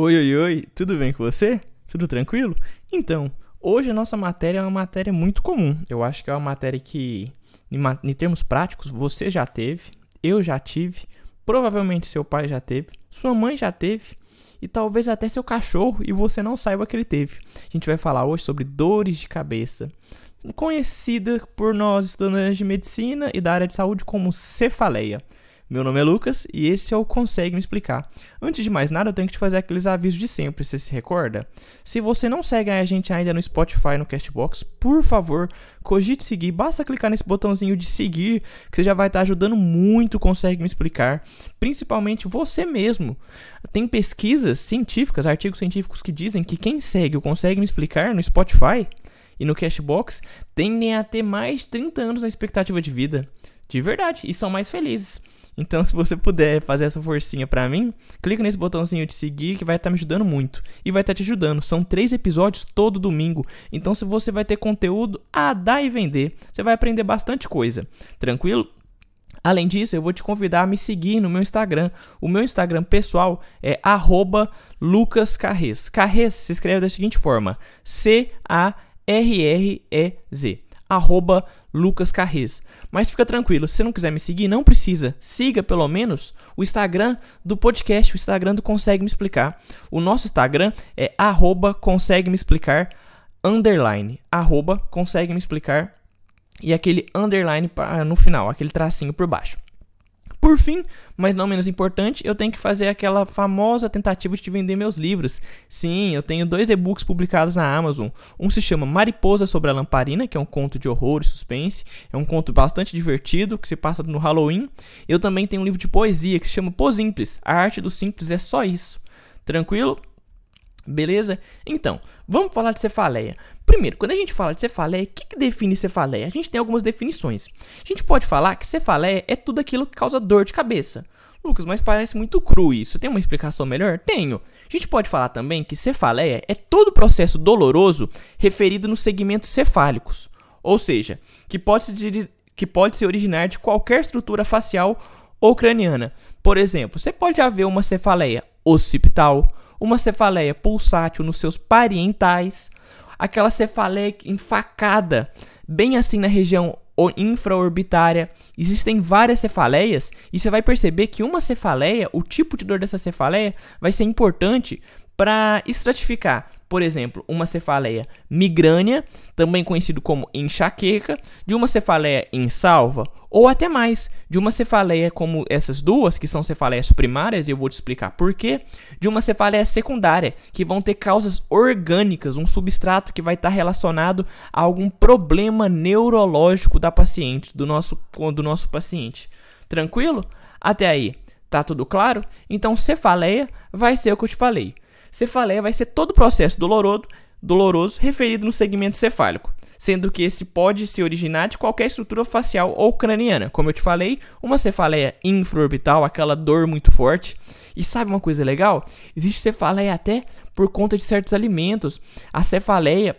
Oi, oi, oi, tudo bem com você? Tudo tranquilo? Então, hoje a nossa matéria é uma matéria muito comum. Eu acho que é uma matéria que, em, termos práticos, você já teve, eu já tive, provavelmente seu pai já teve, sua mãe já teve e talvez até seu cachorro e você não saiba que ele teve. A gente vai falar hoje sobre dores de cabeça, conhecida por nós estudantes de medicina e da área de saúde como cefaleia. Meu nome é Lucas e esse é o Consegue Me Explicar. Antes de mais nada, eu tenho que te fazer aqueles avisos de sempre, você se recorda? Se você não segue a gente ainda no Spotify, no Castbox, por favor, cogite seguir. Basta clicar nesse botãozinho de seguir, que você já vai estar ajudando muito o Consegue Me Explicar, principalmente você mesmo. Tem pesquisas científicas, artigos científicos que dizem que quem segue o Consegue Me Explicar no Spotify e no Cashbox tendem a ter mais de 30 anos na expectativa de vida. De verdade, e são mais felizes. Então, se você puder fazer essa forcinha para mim, clica nesse botãozinho de seguir que vai estar tá me ajudando muito. E vai estar tá te ajudando. São três episódios todo domingo. Então, se você vai ter conteúdo a dar e vender, você vai aprender bastante coisa. Tranquilo? Além disso, eu vou te convidar a me seguir no meu Instagram. O meu Instagram pessoal é lucascarrez. Carrez se escreve da seguinte forma: C-A-R-R-E-Z. Arroba Lucas Carrez. Mas fica tranquilo, se você não quiser me seguir, não precisa. Siga pelo menos o Instagram do podcast, o Instagram do Consegue Me Explicar. O nosso Instagram é arroba consegue me explicar underline. Arroba consegue me explicar e aquele underline no final, aquele tracinho por baixo. Por fim, mas não menos importante, eu tenho que fazer aquela famosa tentativa de te vender meus livros. Sim, eu tenho dois e-books publicados na Amazon. Um se chama Mariposa sobre a Lamparina, que é um conto de horror e suspense. É um conto bastante divertido, que se passa no Halloween. Eu também tenho um livro de poesia que se chama Pô Simples. A arte do simples é só isso. Tranquilo? Beleza? Então, vamos falar de cefaleia. Primeiro, quando a gente fala de cefaleia, o que, que, define cefaleia? A gente tem algumas definições. A gente pode falar que cefaleia é tudo aquilo que causa dor de cabeça. Lucas, mas parece muito cru isso. Tem uma explicação melhor? Tenho. A gente pode falar também que cefaleia é todo processo doloroso referido nos segmentos cefálicos. Ou seja, que pode se, que pode se originar de qualquer estrutura facial ou craniana. Por exemplo, você pode haver uma cefaleia occipital, uma cefaleia pulsátil nos seus parientais, aquela cefaleia enfacada, bem assim na região infraorbitária. Existem várias cefaleias e você vai perceber que uma cefaleia, o tipo de dor dessa cefaleia, vai ser importante para estratificar, por exemplo, uma cefaleia migrânea, também conhecido como enxaqueca, de uma cefaleia insalva, ou até mais, de uma cefaleia como essas duas, que são cefaleias primárias, e eu vou te explicar por quê, de uma cefaleia secundária, que vão ter causas orgânicas, um substrato que vai estar relacionado a algum problema neurológico da paciente, do nosso, do nosso paciente. Tranquilo? Até aí, tá tudo claro? Então, cefaleia vai ser o que eu te falei Cefaleia vai ser todo o processo doloroso, doloroso referido no segmento cefálico, sendo que esse pode se originar de qualquer estrutura facial ou craniana. Como eu te falei, uma cefaleia infraorbital, aquela dor muito forte. E sabe uma coisa legal? Existe cefaleia até por conta de certos alimentos. A cefaleia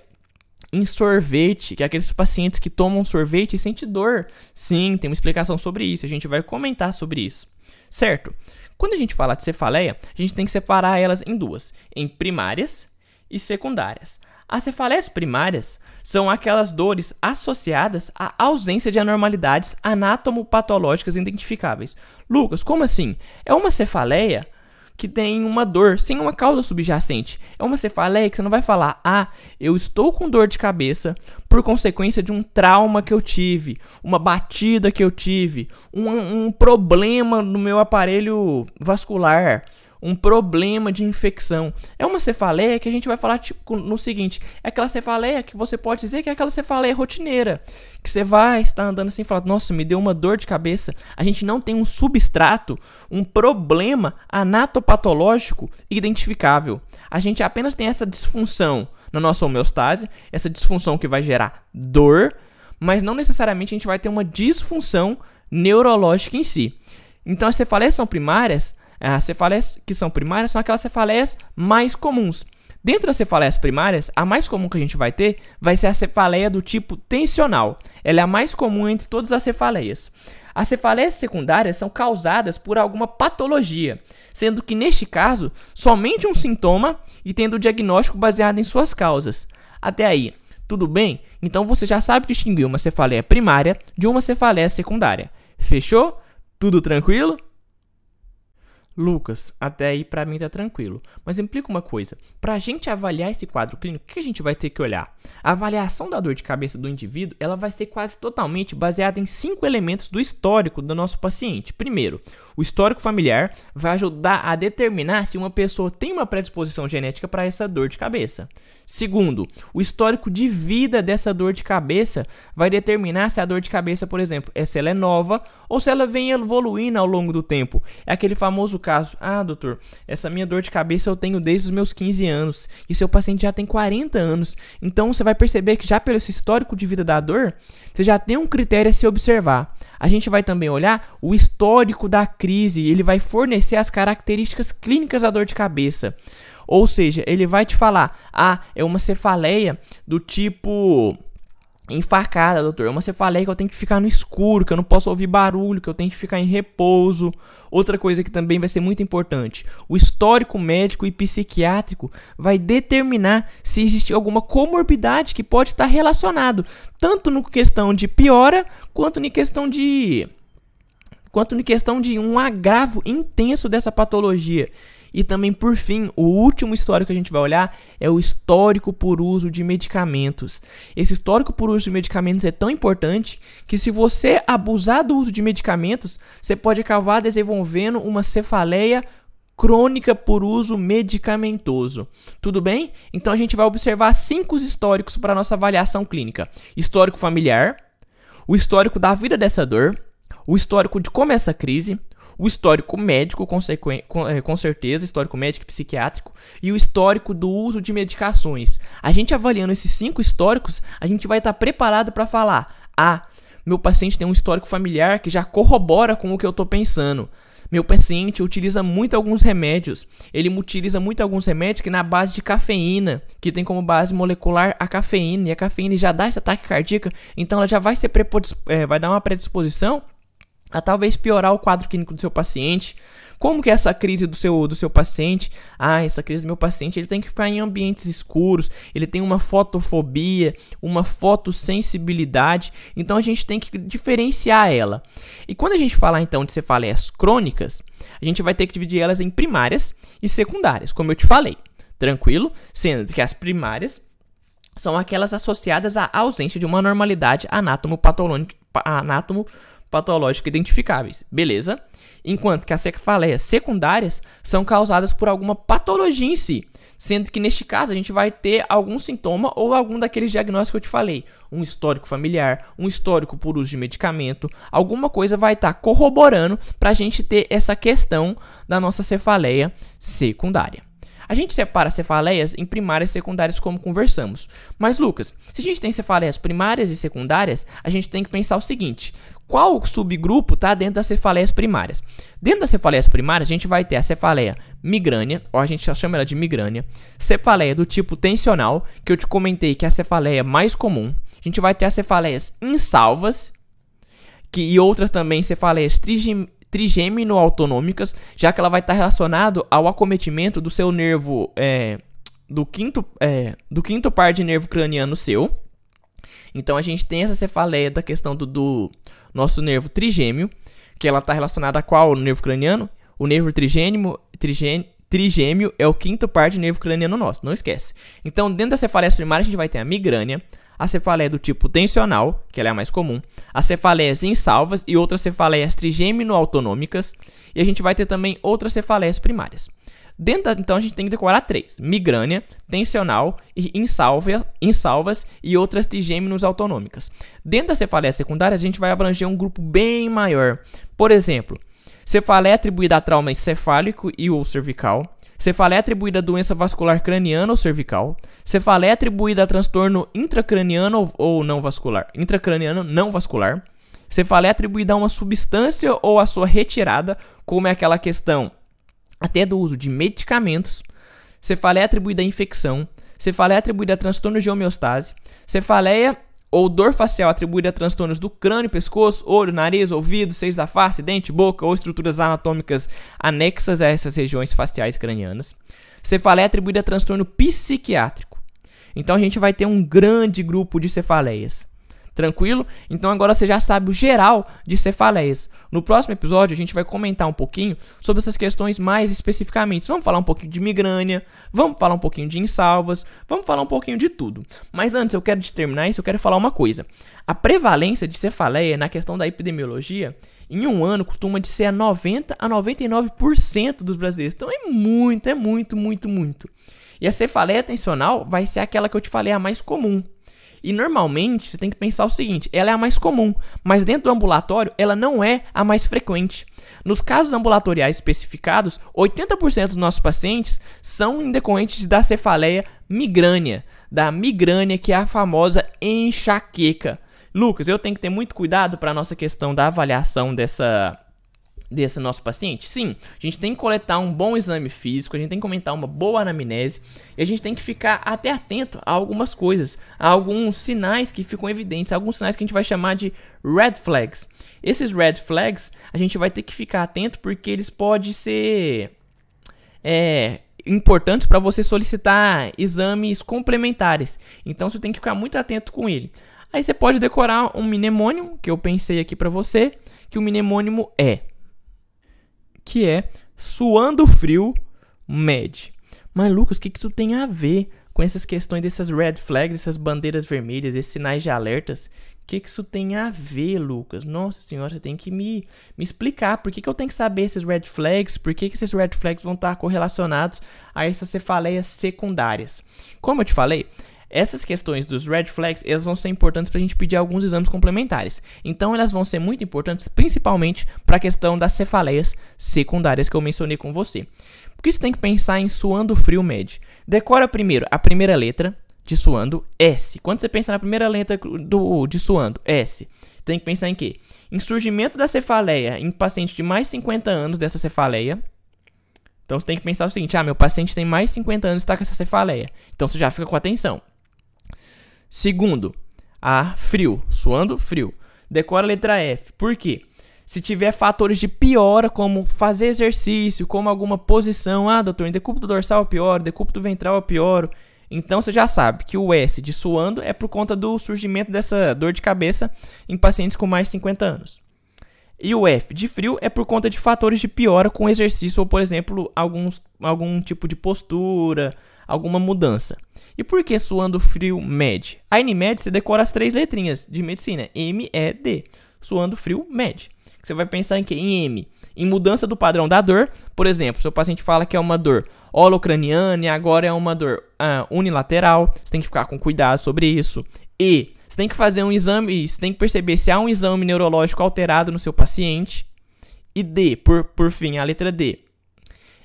em sorvete, que é aqueles pacientes que tomam sorvete e sentem dor. Sim, tem uma explicação sobre isso, a gente vai comentar sobre isso. Certo? Quando a gente fala de cefaleia, a gente tem que separar elas em duas, em primárias e secundárias. As cefaleias primárias são aquelas dores associadas à ausência de anormalidades anatomopatológicas identificáveis. Lucas, como assim? É uma cefaleia que tem uma dor sem uma causa subjacente. É uma cefaleia que você não vai falar, ah, eu estou com dor de cabeça por consequência de um trauma que eu tive, uma batida que eu tive, um, um problema no meu aparelho vascular um problema de infecção. É uma cefaleia que a gente vai falar tipo, no seguinte: é aquela cefaleia que você pode dizer que é aquela cefaleia rotineira. Que você vai estar andando assim e falar, nossa, me deu uma dor de cabeça. A gente não tem um substrato, um problema anatopatológico identificável. A gente apenas tem essa disfunção na nossa homeostase, essa disfunção que vai gerar dor, mas não necessariamente a gente vai ter uma disfunção neurológica em si. Então as cefaleias são primárias as cefaleias que são primárias são aquelas cefaleias mais comuns. Dentro das cefaleias primárias, a mais comum que a gente vai ter vai ser a cefaleia do tipo tensional. Ela é a mais comum entre todas as cefaleias. As cefaleias secundárias são causadas por alguma patologia, sendo que neste caso, somente um sintoma e tendo o diagnóstico baseado em suas causas. Até aí, tudo bem? Então você já sabe distinguir uma cefaleia primária de uma cefaleia secundária. Fechou? Tudo tranquilo? Lucas, até aí para mim tá tranquilo. Mas implica uma coisa: para a gente avaliar esse quadro clínico, o que a gente vai ter que olhar? A avaliação da dor de cabeça do indivíduo, ela vai ser quase totalmente baseada em cinco elementos do histórico do nosso paciente. Primeiro, o histórico familiar vai ajudar a determinar se uma pessoa tem uma predisposição genética para essa dor de cabeça. Segundo, o histórico de vida dessa dor de cabeça vai determinar se a dor de cabeça, por exemplo, é se ela é nova ou se ela vem evoluindo ao longo do tempo. É aquele famoso caso: "Ah, doutor, essa minha dor de cabeça eu tenho desde os meus 15 anos e seu paciente já tem 40 anos". Então você vai perceber que já pelo histórico de vida da dor, você já tem um critério a se observar. A gente vai também olhar o histórico da crise, ele vai fornecer as características clínicas da dor de cabeça. Ou seja, ele vai te falar: ah, é uma cefaleia do tipo enfacada, doutor. É uma cefaleia que eu tenho que ficar no escuro, que eu não posso ouvir barulho, que eu tenho que ficar em repouso. Outra coisa que também vai ser muito importante: o histórico médico e psiquiátrico vai determinar se existe alguma comorbidade que pode estar relacionado, tanto no questão de piora quanto em questão de quanto em questão de um agravo intenso dessa patologia. E também, por fim, o último histórico que a gente vai olhar é o histórico por uso de medicamentos. Esse histórico por uso de medicamentos é tão importante que, se você abusar do uso de medicamentos, você pode acabar desenvolvendo uma cefaleia crônica por uso medicamentoso. Tudo bem? Então a gente vai observar cinco históricos para nossa avaliação clínica: histórico familiar, o histórico da vida dessa dor, o histórico de como é essa crise, o histórico médico, com, é, com certeza, histórico médico e psiquiátrico, e o histórico do uso de medicações. A gente avaliando esses cinco históricos, a gente vai estar tá preparado para falar: ah, meu paciente tem um histórico familiar que já corrobora com o que eu estou pensando. Meu paciente utiliza muito alguns remédios. Ele utiliza muito alguns remédios que na base de cafeína, que tem como base molecular a cafeína, e a cafeína já dá esse ataque cardíaco, então ela já vai ser é, vai dar uma predisposição a talvez piorar o quadro clínico do seu paciente. Como que é essa crise do seu, do seu paciente? Ah, essa crise do meu paciente, ele tem que ficar em ambientes escuros, ele tem uma fotofobia, uma fotossensibilidade, então a gente tem que diferenciar ela. E quando a gente falar então de cefaleias crônicas, a gente vai ter que dividir elas em primárias e secundárias, como eu te falei. Tranquilo? Sendo que as primárias são aquelas associadas à ausência de uma normalidade anátomo-patológica anátomo patológicos identificáveis, beleza? Enquanto que as cefaleias secundárias são causadas por alguma patologia em si, sendo que neste caso a gente vai ter algum sintoma ou algum daqueles diagnósticos que eu te falei, um histórico familiar, um histórico por uso de medicamento, alguma coisa vai estar tá corroborando para a gente ter essa questão da nossa cefaleia secundária. A gente separa cefaleias em primárias e secundárias como conversamos. Mas Lucas, se a gente tem cefaleias primárias e secundárias, a gente tem que pensar o seguinte: qual subgrupo está dentro das cefaleias primárias? Dentro das cefaleias primárias, a gente vai ter a cefaleia migrânea, ou a gente chama ela de migrânia, cefaleia do tipo tensional, que eu te comentei que é a cefaleia mais comum. A gente vai ter as cefaleias insalvas, que, e outras também cefaleias trigem, trigêmino-autonômicas, já que ela vai estar relacionado ao acometimento do seu nervo, é, do, quinto, é, do quinto par de nervo craniano seu. Então a gente tem essa cefaleia da questão do, do nosso nervo trigêmeo, que ela está relacionada a qual nervo craniano? O nervo trigêmeo, trigêmeo, trigêmeo é o quinto par de nervo craniano nosso, não esquece. Então, dentro da cefaleia primária, a gente vai ter a migrânia, a cefaleia do tipo tensional, que ela é a mais comum, as cefaleias insalvas e outras cefaleias trigêmino-autonômicas, e a gente vai ter também outras cefaleias primárias. Dentro da, então a gente tem que decorar três: migrânia, tensional e insalva, insalvas e outras trigêminos autonômicas. Dentro da cefaleia secundária, a gente vai abranger um grupo bem maior. Por exemplo, cefaleia atribuída a trauma encefálico e ou cervical, Cefaleia atribuída a doença vascular craniana ou cervical. Cefaleia atribuída a transtorno intracraniano ou não vascular. Intracraniano não vascular. Cefaleia atribuída a uma substância ou a sua retirada, como é aquela questão até do uso de medicamentos. Cefaleia atribuída a infecção. Cefaleia atribuída a transtorno de homeostase. Cefaleia ou dor facial atribuída a transtornos do crânio, pescoço, olho, nariz, ouvido, seios da face, dente, boca ou estruturas anatômicas anexas a essas regiões faciais cranianas. Cefaleia atribuída a transtorno psiquiátrico. Então a gente vai ter um grande grupo de cefaleias. Tranquilo? Então agora você já sabe o geral de cefaleias. No próximo episódio a gente vai comentar um pouquinho sobre essas questões mais especificamente. Vamos falar um pouquinho de migrânia, vamos falar um pouquinho de insalvas, vamos falar um pouquinho de tudo. Mas antes eu quero terminar isso, eu quero falar uma coisa. A prevalência de cefaleia na questão da epidemiologia em um ano costuma de ser a 90 a 99% dos brasileiros. Então é muito, é muito, muito, muito. E a cefaleia atencional vai ser aquela que eu te falei a mais comum. E normalmente você tem que pensar o seguinte: ela é a mais comum, mas dentro do ambulatório ela não é a mais frequente. Nos casos ambulatoriais especificados, 80% dos nossos pacientes são em decorrentes da cefaleia migrânea, da migrânia que é a famosa enxaqueca. Lucas, eu tenho que ter muito cuidado para a nossa questão da avaliação dessa desse nosso paciente? Sim, a gente tem que coletar um bom exame físico, a gente tem que comentar uma boa anamnese e a gente tem que ficar até atento a algumas coisas, a alguns sinais que ficam evidentes, alguns sinais que a gente vai chamar de red flags. Esses red flags a gente vai ter que ficar atento porque eles podem ser é, importantes para você solicitar exames complementares. Então você tem que ficar muito atento com ele. Aí você pode decorar um mnemônimo que eu pensei aqui para você, que o mnemônimo é que é suando frio med. Mas Lucas, o que, que isso tem a ver com essas questões dessas red flags, essas bandeiras vermelhas, esses sinais de alertas? O que, que isso tem a ver, Lucas? Nossa senhora, você tem que me, me explicar por que, que eu tenho que saber esses red flags, por que, que esses red flags vão estar correlacionados a essas cefaleias secundárias. Como eu te falei, essas questões dos red flags, elas vão ser importantes para a gente pedir alguns exames complementares. Então, elas vão ser muito importantes, principalmente para a questão das cefaleias secundárias que eu mencionei com você. Porque você tem que pensar em suando frio med. Decora primeiro a primeira letra de suando, S. Quando você pensa na primeira letra do, de suando, S, tem que pensar em quê? Em surgimento da cefaleia em paciente de mais 50 anos dessa cefaleia, então você tem que pensar o seguinte: ah, meu paciente tem mais de 50 anos e está com essa cefaleia. Então você já fica com atenção. Segundo, a frio, suando frio. Decora a letra F. Por quê? Se tiver fatores de piora, como fazer exercício, como alguma posição, ah, doutor, em decúbito dorsal eu pioro, decúbito ventral eu pioro. Então você já sabe que o S de suando é por conta do surgimento dessa dor de cabeça em pacientes com mais de 50 anos. E o F de frio é por conta de fatores de piora com exercício ou, por exemplo, alguns, algum tipo de postura, alguma mudança. E por que suando frio med? A NMED você decora as três letrinhas de medicina, M, E, D. Suando frio med. Você vai pensar em que? Em M. Em mudança do padrão da dor, por exemplo, seu paciente fala que é uma dor holocraniana e agora é uma dor ah, unilateral, você tem que ficar com cuidado sobre isso. E você tem que fazer um exame, você tem que perceber se há um exame neurológico alterado no seu paciente. E D, por, por fim, a letra D,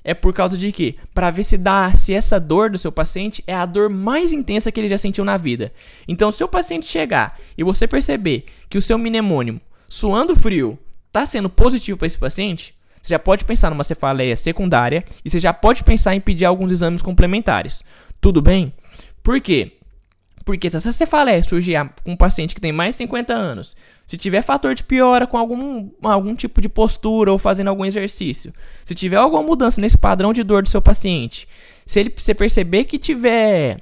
é por causa de quê? Para ver se dá se essa dor do seu paciente é a dor mais intensa que ele já sentiu na vida. Então, se o paciente chegar e você perceber que o seu mnemônimo suando frio está sendo positivo para esse paciente, você já pode pensar numa cefaleia secundária e você já pode pensar em pedir alguns exames complementares. Tudo bem? Por quê? Porque se essa cefaleia surgir com um paciente que tem mais de 50 anos, se tiver fator de piora com algum, algum tipo de postura ou fazendo algum exercício, se tiver alguma mudança nesse padrão de dor do seu paciente, se ele você perceber que tiver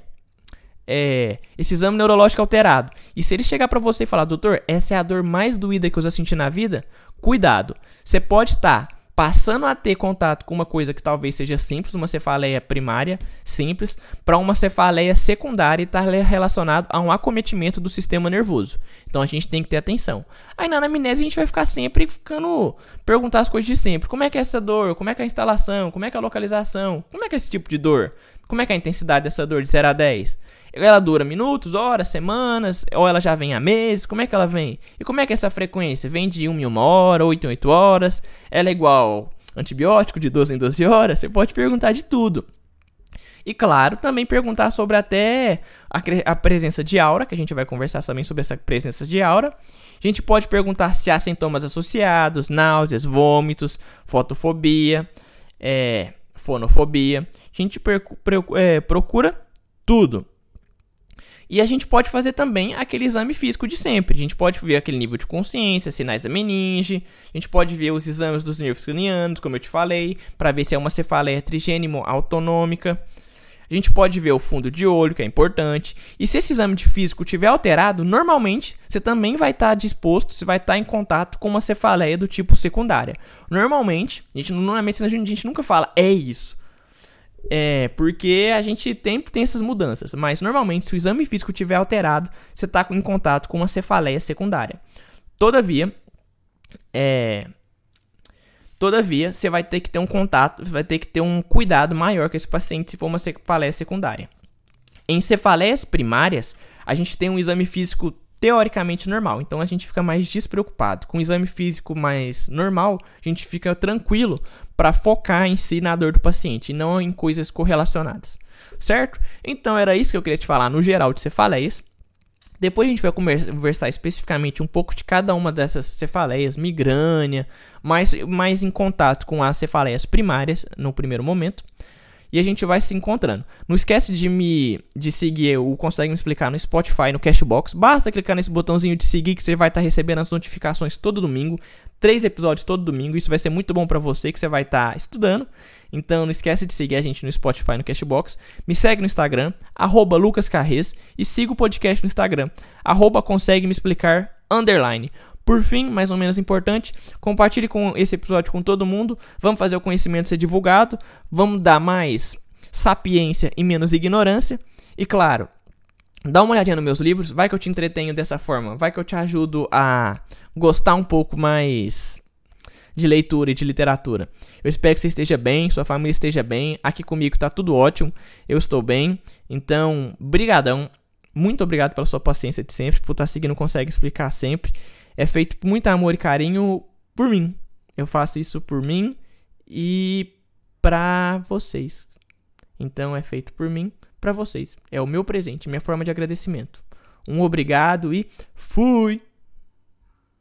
é, esse exame neurológico alterado, e se ele chegar para você e falar, doutor, essa é a dor mais doída que eu já senti na vida, cuidado. Você pode estar tá passando a ter contato com uma coisa que talvez seja simples, uma cefaleia primária simples, para uma cefaleia secundária e estar tá relacionado a um acometimento do sistema nervoso. Então a gente tem que ter atenção. Aí na anamnese a gente vai ficar sempre ficando perguntar as coisas de sempre. Como é que é essa dor? Como é que é a instalação? Como é que é a localização? Como é que é esse tipo de dor? Como é que é a intensidade dessa dor de 0 a 10? Ela dura minutos, horas, semanas, ou ela já vem a meses? Como é que ela vem? E como é que é essa frequência? Vem de 1 em 1 hora, 8 em 8 horas? Ela é igual antibiótico de 12 em 12 horas? Você pode perguntar de tudo. E claro, também perguntar sobre até a, a, presença de aura, que a gente vai conversar também sobre essa presença de aura. A gente pode perguntar se há sintomas associados, náuseas, vômitos, fotofobia, é, fonofobia. A gente é, procura tudo. E a gente pode fazer também aquele exame físico de sempre. A gente pode ver aquele nível de consciência, sinais da meninge. A gente pode ver os exames dos nervos cranianos, como eu te falei, para ver se é uma cefaleia trigênimo autonômica. A gente pode ver o fundo de olho, que é importante. E se esse exame de físico tiver alterado, normalmente você também vai estar tá disposto, você vai estar tá em contato com uma cefaleia do tipo secundária. Normalmente, a gente, na medicina a gente nunca fala é isso. É, porque a gente sempre tem essas mudanças. Mas normalmente, se o exame físico tiver alterado, você está em contato com uma cefaleia secundária. Todavia, é, Todavia, você vai ter que ter um contato, vai ter que ter um cuidado maior com esse paciente se for uma cefaleia secundária. Em cefaleias primárias, a gente tem um exame físico teoricamente normal, então a gente fica mais despreocupado. Com o exame físico mais normal, a gente fica tranquilo para focar em si na dor do paciente e não em coisas correlacionadas. Certo? Então era isso que eu queria te falar no geral de cefaleias. Depois a gente vai conversar especificamente um pouco de cada uma dessas cefaleias, migrânia, mais, mais em contato com as cefaleias primárias no primeiro momento. E a gente vai se encontrando. Não esquece de me de seguir o Consegue Me Explicar no Spotify, no Cashbox. Basta clicar nesse botãozinho de seguir que você vai estar tá recebendo as notificações todo domingo três episódios todo domingo. Isso vai ser muito bom para você que você vai estar tá estudando. Então não esquece de seguir a gente no Spotify, no Cashbox. Me segue no Instagram, arroba lucascarres. E siga o podcast no Instagram, arroba consegue me explicar, underline. Por fim, mais ou menos importante, compartilhe com esse episódio com todo mundo. Vamos fazer o conhecimento ser divulgado. Vamos dar mais sapiência e menos ignorância. E claro, Dá uma olhadinha nos meus livros, vai que eu te entretenho dessa forma, vai que eu te ajudo a gostar um pouco mais de leitura e de literatura. Eu espero que você esteja bem, sua família esteja bem. Aqui comigo tá tudo ótimo, eu estou bem. Então, brigadão. Muito obrigado pela sua paciência de sempre, por estar tá seguindo Consegue Explicar sempre. É feito com muito amor e carinho por mim. Eu faço isso por mim e para vocês. Então é feito por mim para vocês. É o meu presente, minha forma de agradecimento. Um obrigado e fui!